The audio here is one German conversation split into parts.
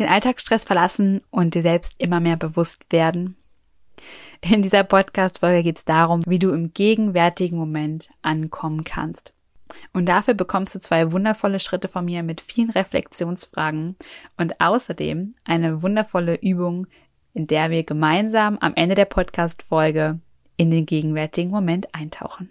den Alltagsstress verlassen und dir selbst immer mehr bewusst werden. In dieser Podcast-Folge geht es darum, wie du im gegenwärtigen Moment ankommen kannst. Und dafür bekommst du zwei wundervolle Schritte von mir mit vielen Reflexionsfragen und außerdem eine wundervolle Übung, in der wir gemeinsam am Ende der Podcast-Folge in den gegenwärtigen Moment eintauchen.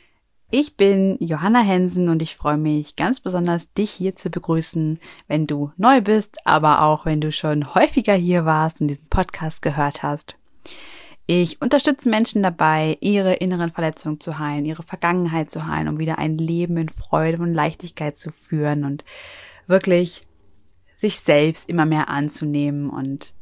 Ich bin Johanna Hensen und ich freue mich ganz besonders, dich hier zu begrüßen, wenn du neu bist, aber auch wenn du schon häufiger hier warst und diesen Podcast gehört hast. Ich unterstütze Menschen dabei, ihre inneren Verletzungen zu heilen, ihre Vergangenheit zu heilen, um wieder ein Leben in Freude und Leichtigkeit zu führen und wirklich sich selbst immer mehr anzunehmen und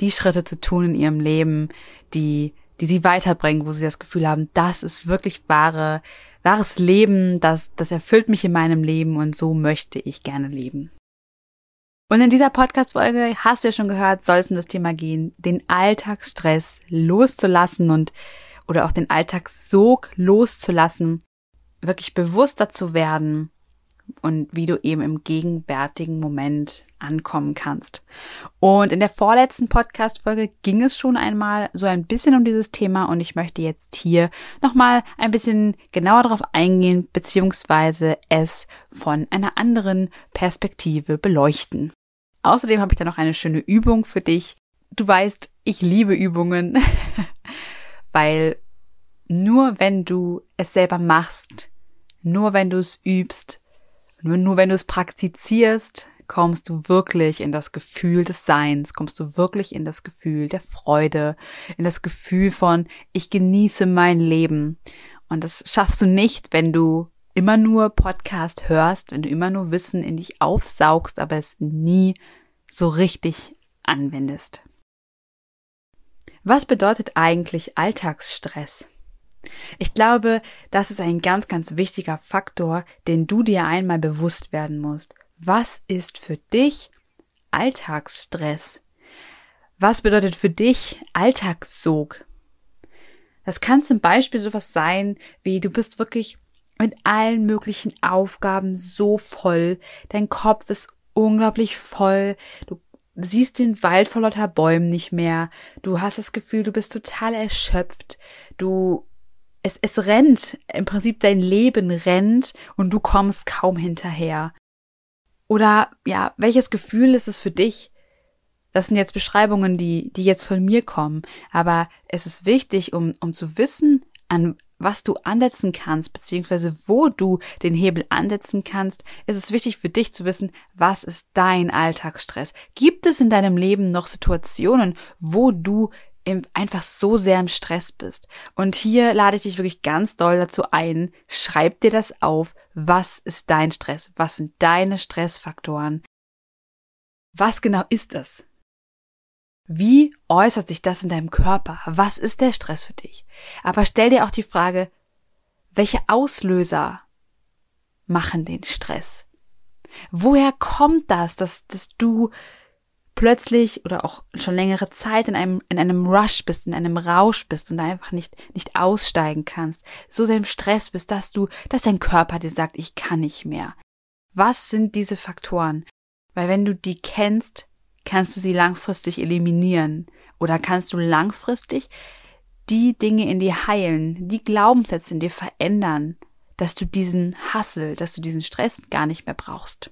die Schritte zu tun in ihrem Leben, die die sie weiterbringen, wo sie das Gefühl haben, das ist wirklich wahre, wahres Leben, das, das erfüllt mich in meinem Leben und so möchte ich gerne leben. Und in dieser Podcast-Folge hast du ja schon gehört, soll es um das Thema gehen, den Alltagsstress loszulassen und oder auch den Alltagssog loszulassen, wirklich bewusster zu werden und wie du eben im gegenwärtigen Moment ankommen kannst. Und in der vorletzten Podcast-Folge ging es schon einmal so ein bisschen um dieses Thema und ich möchte jetzt hier nochmal ein bisschen genauer darauf eingehen, beziehungsweise es von einer anderen Perspektive beleuchten. Außerdem habe ich da noch eine schöne Übung für dich. Du weißt, ich liebe Übungen, weil nur wenn du es selber machst, nur wenn du es übst, nur, wenn du es praktizierst, kommst du wirklich in das Gefühl des Seins, kommst du wirklich in das Gefühl der Freude, in das Gefühl von, ich genieße mein Leben. Und das schaffst du nicht, wenn du immer nur Podcast hörst, wenn du immer nur Wissen in dich aufsaugst, aber es nie so richtig anwendest. Was bedeutet eigentlich Alltagsstress? Ich glaube, das ist ein ganz, ganz wichtiger Faktor, den du dir einmal bewusst werden musst. Was ist für dich Alltagsstress? Was bedeutet für dich Alltagssog? Das kann zum Beispiel sowas sein, wie du bist wirklich mit allen möglichen Aufgaben so voll, dein Kopf ist unglaublich voll, du siehst den Wald vor lauter Bäumen nicht mehr, du hast das Gefühl, du bist total erschöpft, du es, es rennt, im Prinzip dein Leben rennt und du kommst kaum hinterher. Oder ja, welches Gefühl ist es für dich? Das sind jetzt Beschreibungen, die, die jetzt von mir kommen. Aber es ist wichtig, um, um zu wissen, an was du ansetzen kannst, beziehungsweise wo du den Hebel ansetzen kannst, ist es wichtig für dich zu wissen, was ist dein Alltagsstress? Gibt es in deinem Leben noch Situationen, wo du einfach so sehr im Stress bist. Und hier lade ich dich wirklich ganz doll dazu ein, schreib dir das auf. Was ist dein Stress? Was sind deine Stressfaktoren? Was genau ist es? Wie äußert sich das in deinem Körper? Was ist der Stress für dich? Aber stell dir auch die Frage, welche Auslöser machen den Stress? Woher kommt das, dass, dass du plötzlich oder auch schon längere Zeit in einem, in einem Rush bist, in einem Rausch bist und einfach nicht, nicht aussteigen kannst, so sehr im Stress bist, dass du, dass dein Körper dir sagt, ich kann nicht mehr. Was sind diese Faktoren? Weil wenn du die kennst, kannst du sie langfristig eliminieren oder kannst du langfristig die Dinge in dir heilen, die Glaubenssätze in dir verändern, dass du diesen Hassel, dass du diesen Stress gar nicht mehr brauchst.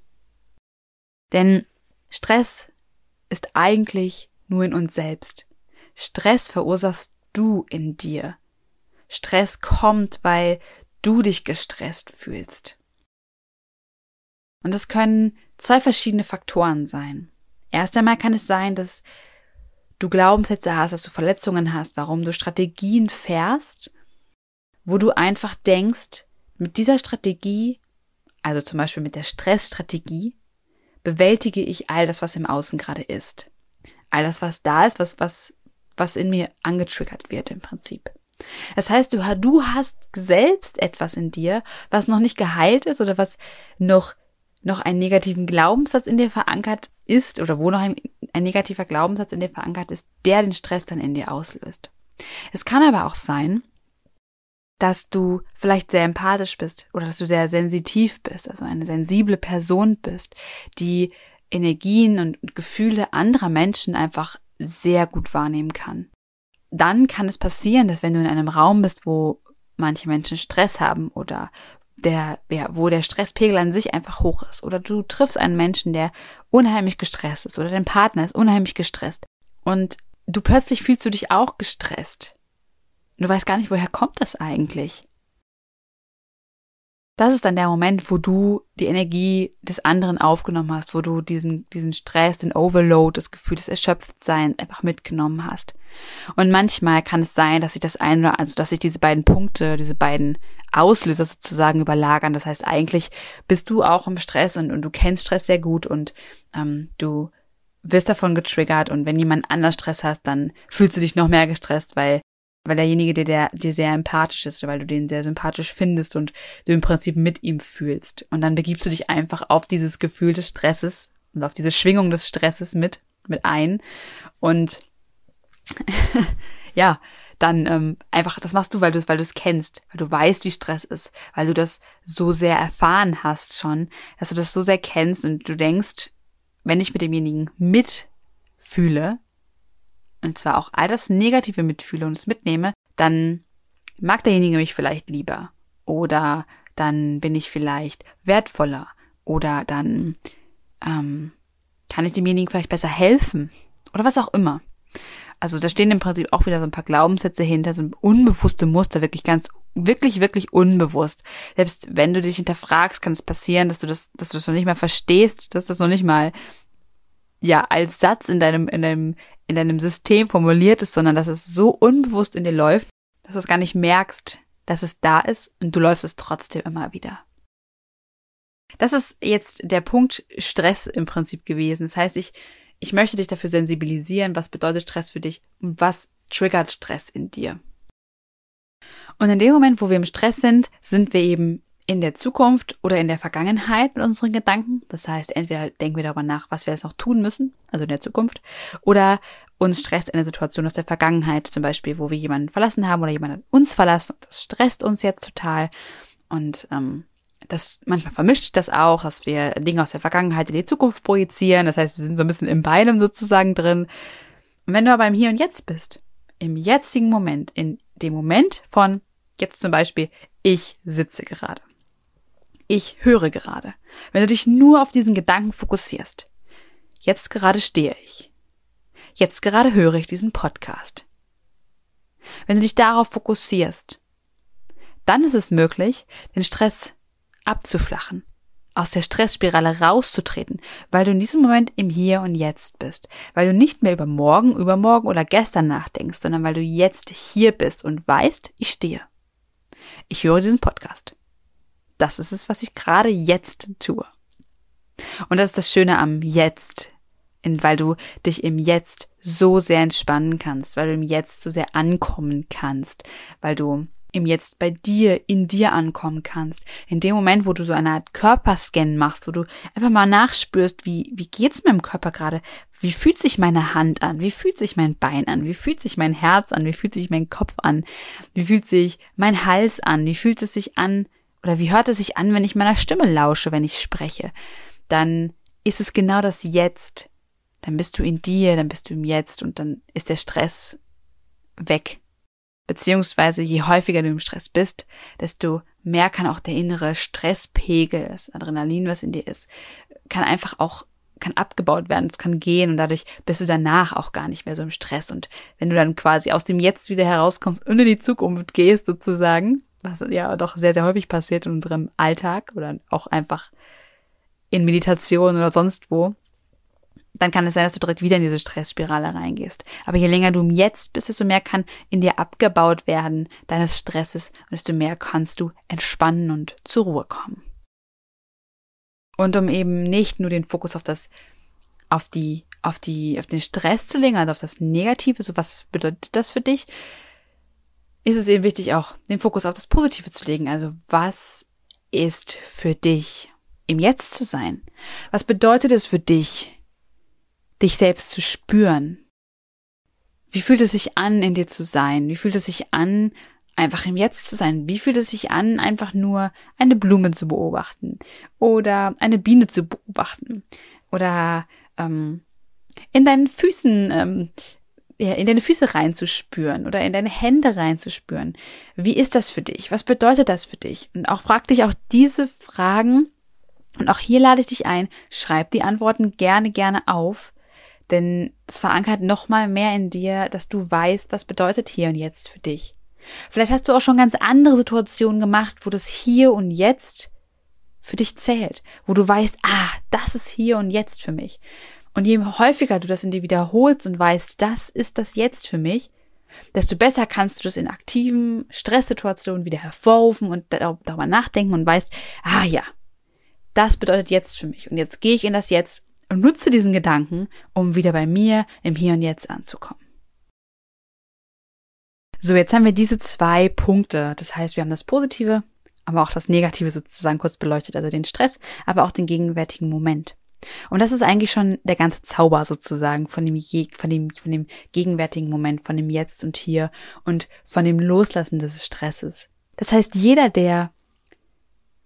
Denn Stress ist eigentlich nur in uns selbst. Stress verursachst du in dir. Stress kommt, weil du dich gestresst fühlst. Und es können zwei verschiedene Faktoren sein. Erst einmal kann es sein, dass du Glaubenssätze hast, dass du Verletzungen hast, warum du Strategien fährst, wo du einfach denkst, mit dieser Strategie, also zum Beispiel mit der Stressstrategie, bewältige ich all das, was im Außen gerade ist. All das, was da ist, was, was, was in mir angetriggert wird im Prinzip. Das heißt, du, du hast selbst etwas in dir, was noch nicht geheilt ist oder was noch, noch einen negativen Glaubenssatz in dir verankert ist oder wo noch ein, ein negativer Glaubenssatz in dir verankert ist, der den Stress dann in dir auslöst. Es kann aber auch sein, dass du vielleicht sehr empathisch bist oder dass du sehr sensitiv bist, also eine sensible Person bist, die Energien und Gefühle anderer Menschen einfach sehr gut wahrnehmen kann. Dann kann es passieren, dass wenn du in einem Raum bist, wo manche Menschen Stress haben oder der, ja, wo der Stresspegel an sich einfach hoch ist oder du triffst einen Menschen, der unheimlich gestresst ist oder dein Partner ist unheimlich gestresst und du plötzlich fühlst du dich auch gestresst Du weißt gar nicht, woher kommt das eigentlich? Das ist dann der Moment, wo du die Energie des anderen aufgenommen hast, wo du diesen, diesen Stress, den Overload, das Gefühl des Erschöpftseins einfach mitgenommen hast. Und manchmal kann es sein, dass sich das eine, also dass sich diese beiden Punkte, diese beiden Auslöser sozusagen überlagern. Das heißt, eigentlich bist du auch im Stress und, und du kennst Stress sehr gut und ähm, du wirst davon getriggert und wenn jemand anders Stress hast, dann fühlst du dich noch mehr gestresst, weil weil derjenige dir, der dir sehr empathisch ist, weil du den sehr sympathisch findest und du im Prinzip mit ihm fühlst. Und dann begibst du dich einfach auf dieses Gefühl des Stresses und auf diese Schwingung des Stresses mit, mit ein. Und ja, dann ähm, einfach, das machst du, weil du es, weil du es kennst, weil du weißt, wie Stress ist, weil du das so sehr erfahren hast schon, dass du das so sehr kennst und du denkst, wenn ich mit demjenigen mitfühle, und zwar auch all das Negative mitfühle und es mitnehme, dann mag derjenige mich vielleicht lieber oder dann bin ich vielleicht wertvoller oder dann ähm, kann ich demjenigen vielleicht besser helfen oder was auch immer. Also da stehen im Prinzip auch wieder so ein paar Glaubenssätze hinter, so unbewusste Muster, wirklich ganz, wirklich, wirklich unbewusst. Selbst wenn du dich hinterfragst, kann es passieren, dass du das, dass du das noch nicht mal verstehst, dass das noch nicht mal ja als Satz in deinem, in deinem in deinem System formuliert ist, sondern dass es so unbewusst in dir läuft, dass du es gar nicht merkst, dass es da ist und du läufst es trotzdem immer wieder. Das ist jetzt der Punkt Stress im Prinzip gewesen. Das heißt, ich, ich möchte dich dafür sensibilisieren, was bedeutet Stress für dich und was triggert Stress in dir. Und in dem Moment, wo wir im Stress sind, sind wir eben in der Zukunft oder in der Vergangenheit mit unseren Gedanken. Das heißt, entweder denken wir darüber nach, was wir jetzt noch tun müssen, also in der Zukunft, oder uns stresst eine Situation aus der Vergangenheit, zum Beispiel, wo wir jemanden verlassen haben oder jemand hat uns verlassen das stresst uns jetzt total. Und ähm, das manchmal vermischt das auch, dass wir Dinge aus der Vergangenheit in die Zukunft projizieren. Das heißt, wir sind so ein bisschen im Beinem sozusagen drin. Und wenn du aber im Hier und Jetzt bist, im jetzigen Moment, in dem Moment von jetzt zum Beispiel, ich sitze gerade ich höre gerade. Wenn du dich nur auf diesen Gedanken fokussierst. Jetzt gerade stehe ich. Jetzt gerade höre ich diesen Podcast. Wenn du dich darauf fokussierst, dann ist es möglich, den Stress abzuflachen, aus der Stressspirale rauszutreten, weil du in diesem Moment im Hier und Jetzt bist, weil du nicht mehr über morgen, übermorgen oder gestern nachdenkst, sondern weil du jetzt hier bist und weißt, ich stehe. Ich höre diesen Podcast das ist es, was ich gerade jetzt tue. Und das ist das Schöne am Jetzt, weil du dich im Jetzt so sehr entspannen kannst, weil du im Jetzt so sehr ankommen kannst, weil du im Jetzt bei dir, in dir ankommen kannst. In dem Moment, wo du so eine Art Körperscan machst, wo du einfach mal nachspürst, wie, wie geht's mir im Körper gerade? Wie fühlt sich meine Hand an? Wie fühlt sich mein Bein an? Wie fühlt sich mein Herz an? Wie fühlt sich mein Kopf an? Wie fühlt sich mein Hals an? Wie fühlt es sich an, oder wie hört es sich an, wenn ich meiner Stimme lausche, wenn ich spreche? Dann ist es genau das Jetzt. Dann bist du in dir, dann bist du im Jetzt und dann ist der Stress weg. Beziehungsweise je häufiger du im Stress bist, desto mehr kann auch der innere Stresspegel, das Adrenalin, was in dir ist, kann einfach auch kann abgebaut werden, es kann gehen und dadurch bist du danach auch gar nicht mehr so im Stress. Und wenn du dann quasi aus dem Jetzt wieder herauskommst und in die Zukunft gehst sozusagen, was ja doch sehr, sehr häufig passiert in unserem Alltag oder auch einfach in Meditation oder sonst wo, dann kann es sein, dass du direkt wieder in diese Stressspirale reingehst. Aber je länger du Jetzt bist, desto mehr kann in dir abgebaut werden deines Stresses und desto mehr kannst du entspannen und zur Ruhe kommen. Und um eben nicht nur den Fokus auf das, auf die, auf die, auf den Stress zu legen, also auf das Negative, so was bedeutet das für dich, ist es eben wichtig, auch den Fokus auf das Positive zu legen. Also was ist für dich im Jetzt zu sein? Was bedeutet es für dich, dich selbst zu spüren. Wie fühlt es sich an, in dir zu sein? Wie fühlt es sich an, einfach im Jetzt zu sein? Wie fühlt es sich an, einfach nur eine Blume zu beobachten oder eine Biene zu beobachten oder ähm, in deinen Füßen ähm, ja, in deine Füße reinzuspüren oder in deine Hände reinzuspüren. Wie ist das für dich? Was bedeutet das für dich? Und auch frag dich auch diese Fragen. Und auch hier lade ich dich ein, schreib die Antworten gerne, gerne auf. Denn es verankert nochmal mehr in dir, dass du weißt, was bedeutet hier und jetzt für dich. Vielleicht hast du auch schon ganz andere Situationen gemacht, wo das hier und jetzt für dich zählt, wo du weißt, ah, das ist hier und jetzt für mich. Und je häufiger du das in dir wiederholst und weißt, das ist das jetzt für mich, desto besser kannst du das in aktiven Stresssituationen wieder hervorrufen und darüber nachdenken und weißt, ah ja, das bedeutet jetzt für mich. Und jetzt gehe ich in das Jetzt und nutze diesen Gedanken, um wieder bei mir im Hier und Jetzt anzukommen. So, jetzt haben wir diese zwei Punkte. Das heißt, wir haben das Positive, aber auch das Negative sozusagen kurz beleuchtet, also den Stress, aber auch den gegenwärtigen Moment. Und das ist eigentlich schon der ganze Zauber sozusagen von dem, von dem, von dem gegenwärtigen Moment, von dem Jetzt und Hier und von dem Loslassen des Stresses. Das heißt, jeder, der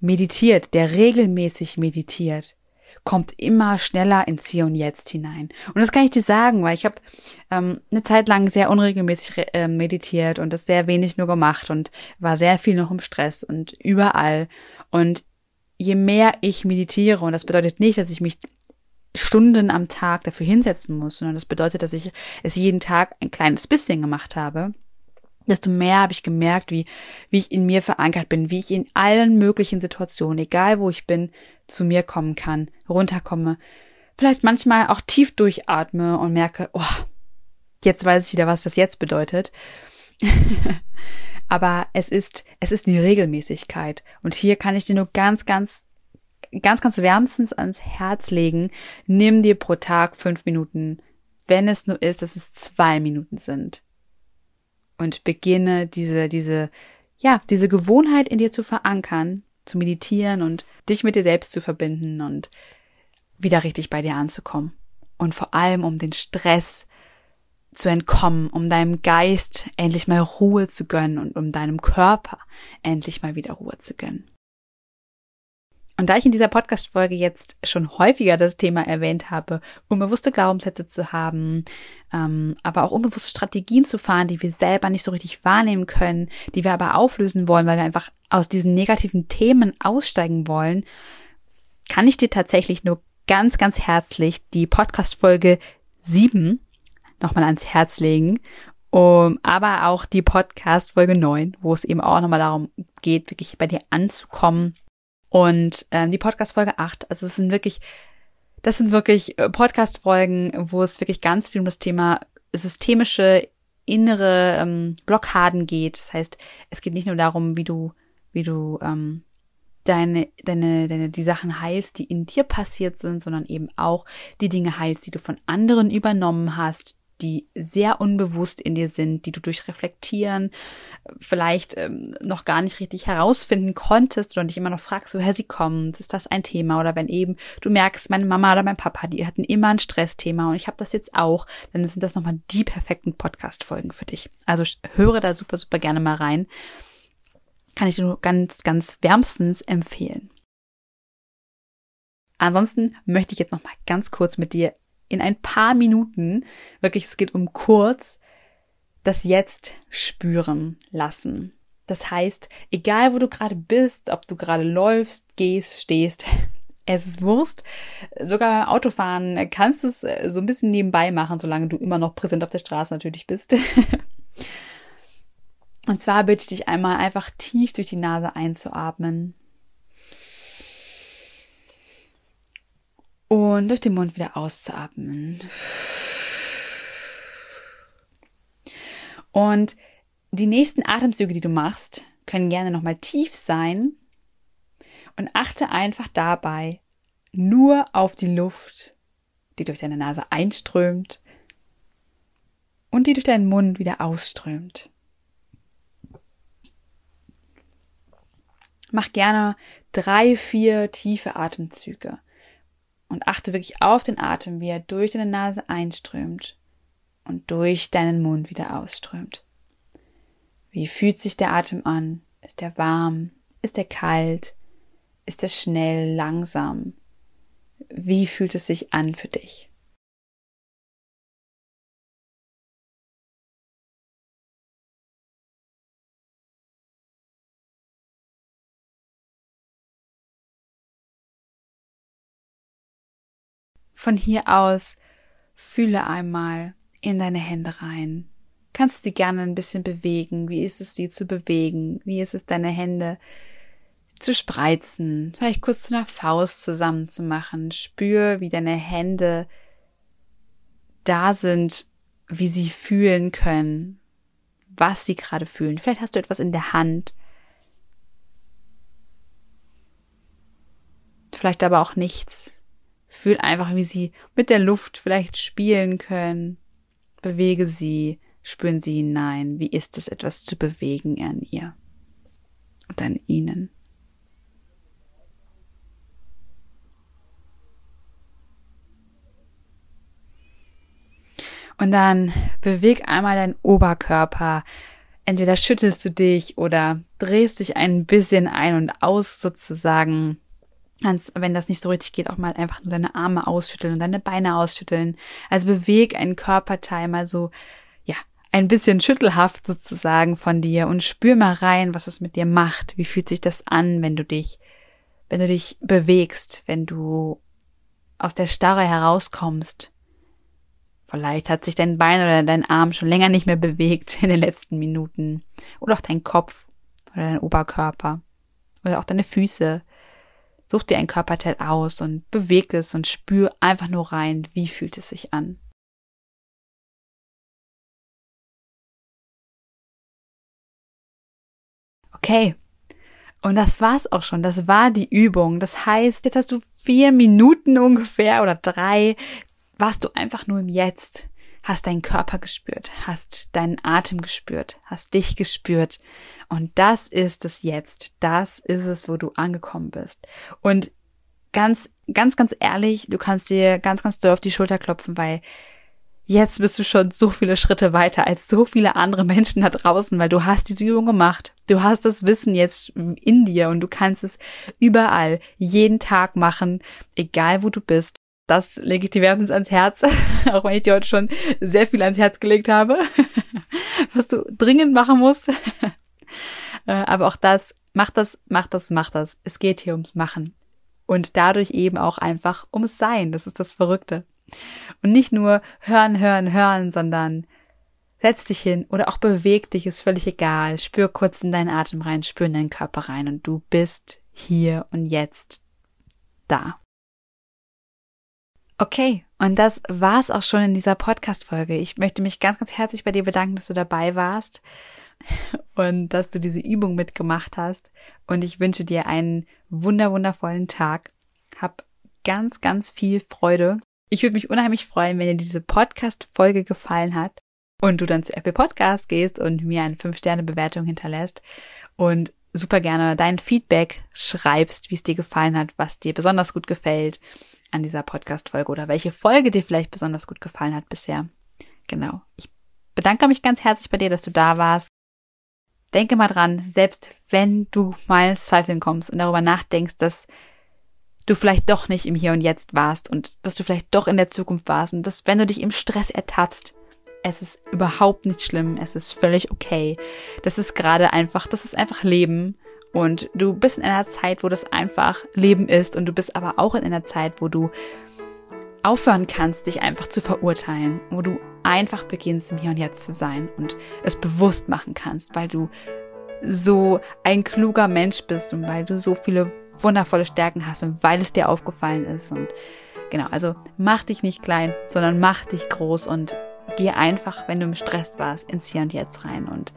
meditiert, der regelmäßig meditiert, kommt immer schneller ins Hier und Jetzt hinein. Und das kann ich dir sagen, weil ich habe ähm, eine Zeit lang sehr unregelmäßig äh, meditiert und das sehr wenig nur gemacht und war sehr viel noch im Stress und überall. Und je mehr ich meditiere, und das bedeutet nicht, dass ich mich Stunden am Tag dafür hinsetzen muss, sondern das bedeutet, dass ich es jeden Tag ein kleines bisschen gemacht habe, desto mehr habe ich gemerkt, wie, wie ich in mir verankert bin, wie ich in allen möglichen Situationen, egal wo ich bin, zu mir kommen kann, runterkomme, vielleicht manchmal auch tief durchatme und merke, oh, jetzt weiß ich wieder, was das jetzt bedeutet. Aber es ist, es ist die Regelmäßigkeit. Und hier kann ich dir nur ganz, ganz, ganz, ganz wärmstens ans Herz legen. Nimm dir pro Tag fünf Minuten, wenn es nur ist, dass es zwei Minuten sind und beginne diese, diese, ja, diese Gewohnheit in dir zu verankern, zu meditieren und dich mit dir selbst zu verbinden und wieder richtig bei dir anzukommen. Und vor allem, um den Stress zu entkommen, um deinem Geist endlich mal Ruhe zu gönnen und um deinem Körper endlich mal wieder Ruhe zu gönnen. Und da ich in dieser Podcast-Folge jetzt schon häufiger das Thema erwähnt habe, unbewusste Glaubenssätze zu haben, ähm, aber auch unbewusste Strategien zu fahren, die wir selber nicht so richtig wahrnehmen können, die wir aber auflösen wollen, weil wir einfach aus diesen negativen Themen aussteigen wollen, kann ich dir tatsächlich nur ganz, ganz herzlich die Podcast-Folge 7 nochmal ans Herz legen. Um, aber auch die Podcast Folge 9, wo es eben auch nochmal darum geht, wirklich bei dir anzukommen und ähm, die Podcast-Folge 8, also es sind wirklich, das sind wirklich äh, Podcast-Folgen, wo es wirklich ganz viel um das Thema systemische innere ähm, Blockaden geht. Das heißt, es geht nicht nur darum, wie du, wie du ähm, deine, deine, deine, die Sachen heilst, die in dir passiert sind, sondern eben auch die Dinge heilst, die du von anderen übernommen hast, die sehr unbewusst in dir sind, die du durch Reflektieren vielleicht ähm, noch gar nicht richtig herausfinden konntest oder dich immer noch fragst, woher sie kommen, ist das ein Thema? Oder wenn eben du merkst, meine Mama oder mein Papa, die hatten immer ein Stressthema und ich habe das jetzt auch, dann sind das nochmal die perfekten Podcast-Folgen für dich. Also höre da super, super gerne mal rein. Kann ich dir nur ganz, ganz wärmstens empfehlen. Ansonsten möchte ich jetzt noch mal ganz kurz mit dir in ein paar Minuten, wirklich, es geht um kurz, das Jetzt spüren lassen. Das heißt, egal wo du gerade bist, ob du gerade läufst, gehst, stehst, es ist Wurst. Sogar Autofahren kannst du es äh, so ein bisschen nebenbei machen, solange du immer noch präsent auf der Straße natürlich bist. Und zwar bitte ich dich einmal einfach tief durch die Nase einzuatmen Und durch den Mund wieder auszuatmen. Und die nächsten Atemzüge, die du machst, können gerne nochmal tief sein. Und achte einfach dabei nur auf die Luft, die durch deine Nase einströmt und die durch deinen Mund wieder ausströmt. Mach gerne drei, vier tiefe Atemzüge und achte wirklich auf den Atem, wie er durch deine Nase einströmt und durch deinen Mund wieder ausströmt. Wie fühlt sich der Atem an? Ist er warm? Ist er kalt? Ist er schnell, langsam? Wie fühlt es sich an für dich? Von hier aus fühle einmal in deine Hände rein. Kannst sie gerne ein bisschen bewegen. Wie ist es, sie zu bewegen? Wie ist es, deine Hände zu spreizen? Vielleicht kurz zu einer Faust zusammenzumachen. Spür, wie deine Hände da sind, wie sie fühlen können, was sie gerade fühlen. Vielleicht hast du etwas in der Hand. Vielleicht aber auch nichts. Fühl einfach, wie sie mit der Luft vielleicht spielen können. Bewege sie, spüren sie hinein. Wie ist es, etwas zu bewegen an ihr und an ihnen? Und dann beweg einmal deinen Oberkörper. Entweder schüttelst du dich oder drehst dich ein bisschen ein und aus sozusagen kannst, wenn das nicht so richtig geht, auch mal einfach nur deine Arme ausschütteln und deine Beine ausschütteln. Also beweg einen Körperteil mal so, ja, ein bisschen schüttelhaft sozusagen von dir und spür mal rein, was es mit dir macht. Wie fühlt sich das an, wenn du dich, wenn du dich bewegst, wenn du aus der Starre herauskommst. Vielleicht hat sich dein Bein oder dein Arm schon länger nicht mehr bewegt in den letzten Minuten. Oder auch dein Kopf oder dein Oberkörper. Oder auch deine Füße. Such dir ein Körperteil aus und beweg es und spür einfach nur rein, wie fühlt es sich an. Okay. Und das war's auch schon. Das war die Übung. Das heißt, jetzt hast du vier Minuten ungefähr oder drei, warst du einfach nur im Jetzt hast deinen Körper gespürt, hast deinen Atem gespürt, hast dich gespürt. Und das ist es jetzt. Das ist es, wo du angekommen bist. Und ganz, ganz, ganz ehrlich, du kannst dir ganz, ganz doll auf die Schulter klopfen, weil jetzt bist du schon so viele Schritte weiter als so viele andere Menschen da draußen, weil du hast diese Übung gemacht. Du hast das Wissen jetzt in dir und du kannst es überall, jeden Tag machen, egal wo du bist das lege ich dir wärmstens ans Herz, auch wenn ich dir heute schon sehr viel ans Herz gelegt habe, was du dringend machen musst. Äh, aber auch das, mach das, mach das, mach das. Es geht hier ums Machen. Und dadurch eben auch einfach ums Sein. Das ist das Verrückte. Und nicht nur hören, hören, hören, sondern setz dich hin oder auch beweg dich, ist völlig egal. Spür kurz in deinen Atem rein, spür in deinen Körper rein und du bist hier und jetzt da. Okay, und das war's auch schon in dieser Podcast-Folge. Ich möchte mich ganz, ganz herzlich bei dir bedanken, dass du dabei warst und dass du diese Übung mitgemacht hast. Und ich wünsche dir einen wunder, wundervollen Tag. Hab ganz, ganz viel Freude. Ich würde mich unheimlich freuen, wenn dir diese Podcast-Folge gefallen hat und du dann zu Apple Podcast gehst und mir eine 5-Sterne-Bewertung hinterlässt und super gerne dein Feedback schreibst, wie es dir gefallen hat, was dir besonders gut gefällt an dieser Podcast-Folge oder welche Folge dir vielleicht besonders gut gefallen hat bisher. Genau. Ich bedanke mich ganz herzlich bei dir, dass du da warst. Denke mal dran, selbst wenn du mal Zweifeln kommst und darüber nachdenkst, dass du vielleicht doch nicht im Hier und Jetzt warst und dass du vielleicht doch in der Zukunft warst und dass wenn du dich im Stress ertappst, es ist überhaupt nicht schlimm, es ist völlig okay. Das ist gerade einfach, das ist einfach Leben und du bist in einer Zeit, wo das einfach Leben ist. Und du bist aber auch in einer Zeit, wo du aufhören kannst, dich einfach zu verurteilen, wo du einfach beginnst, im Hier und Jetzt zu sein und es bewusst machen kannst, weil du so ein kluger Mensch bist und weil du so viele wundervolle Stärken hast und weil es dir aufgefallen ist. Und Genau, also mach dich nicht klein, sondern mach dich groß und geh einfach, wenn du im Stress warst, ins Hier und Jetzt rein und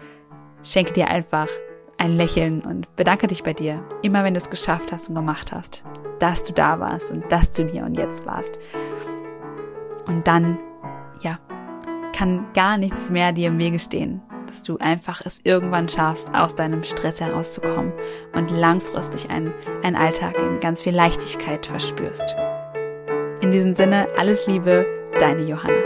schenke dir einfach ein Lächeln und bedanke dich bei dir, immer wenn du es geschafft hast und gemacht hast, dass du da warst und dass du hier und jetzt warst. Und dann, ja, kann gar nichts mehr dir im Wege stehen, dass du einfach es irgendwann schaffst, aus deinem Stress herauszukommen und langfristig einen, einen Alltag in ganz viel Leichtigkeit verspürst. In diesem Sinne, alles Liebe, deine Johanna.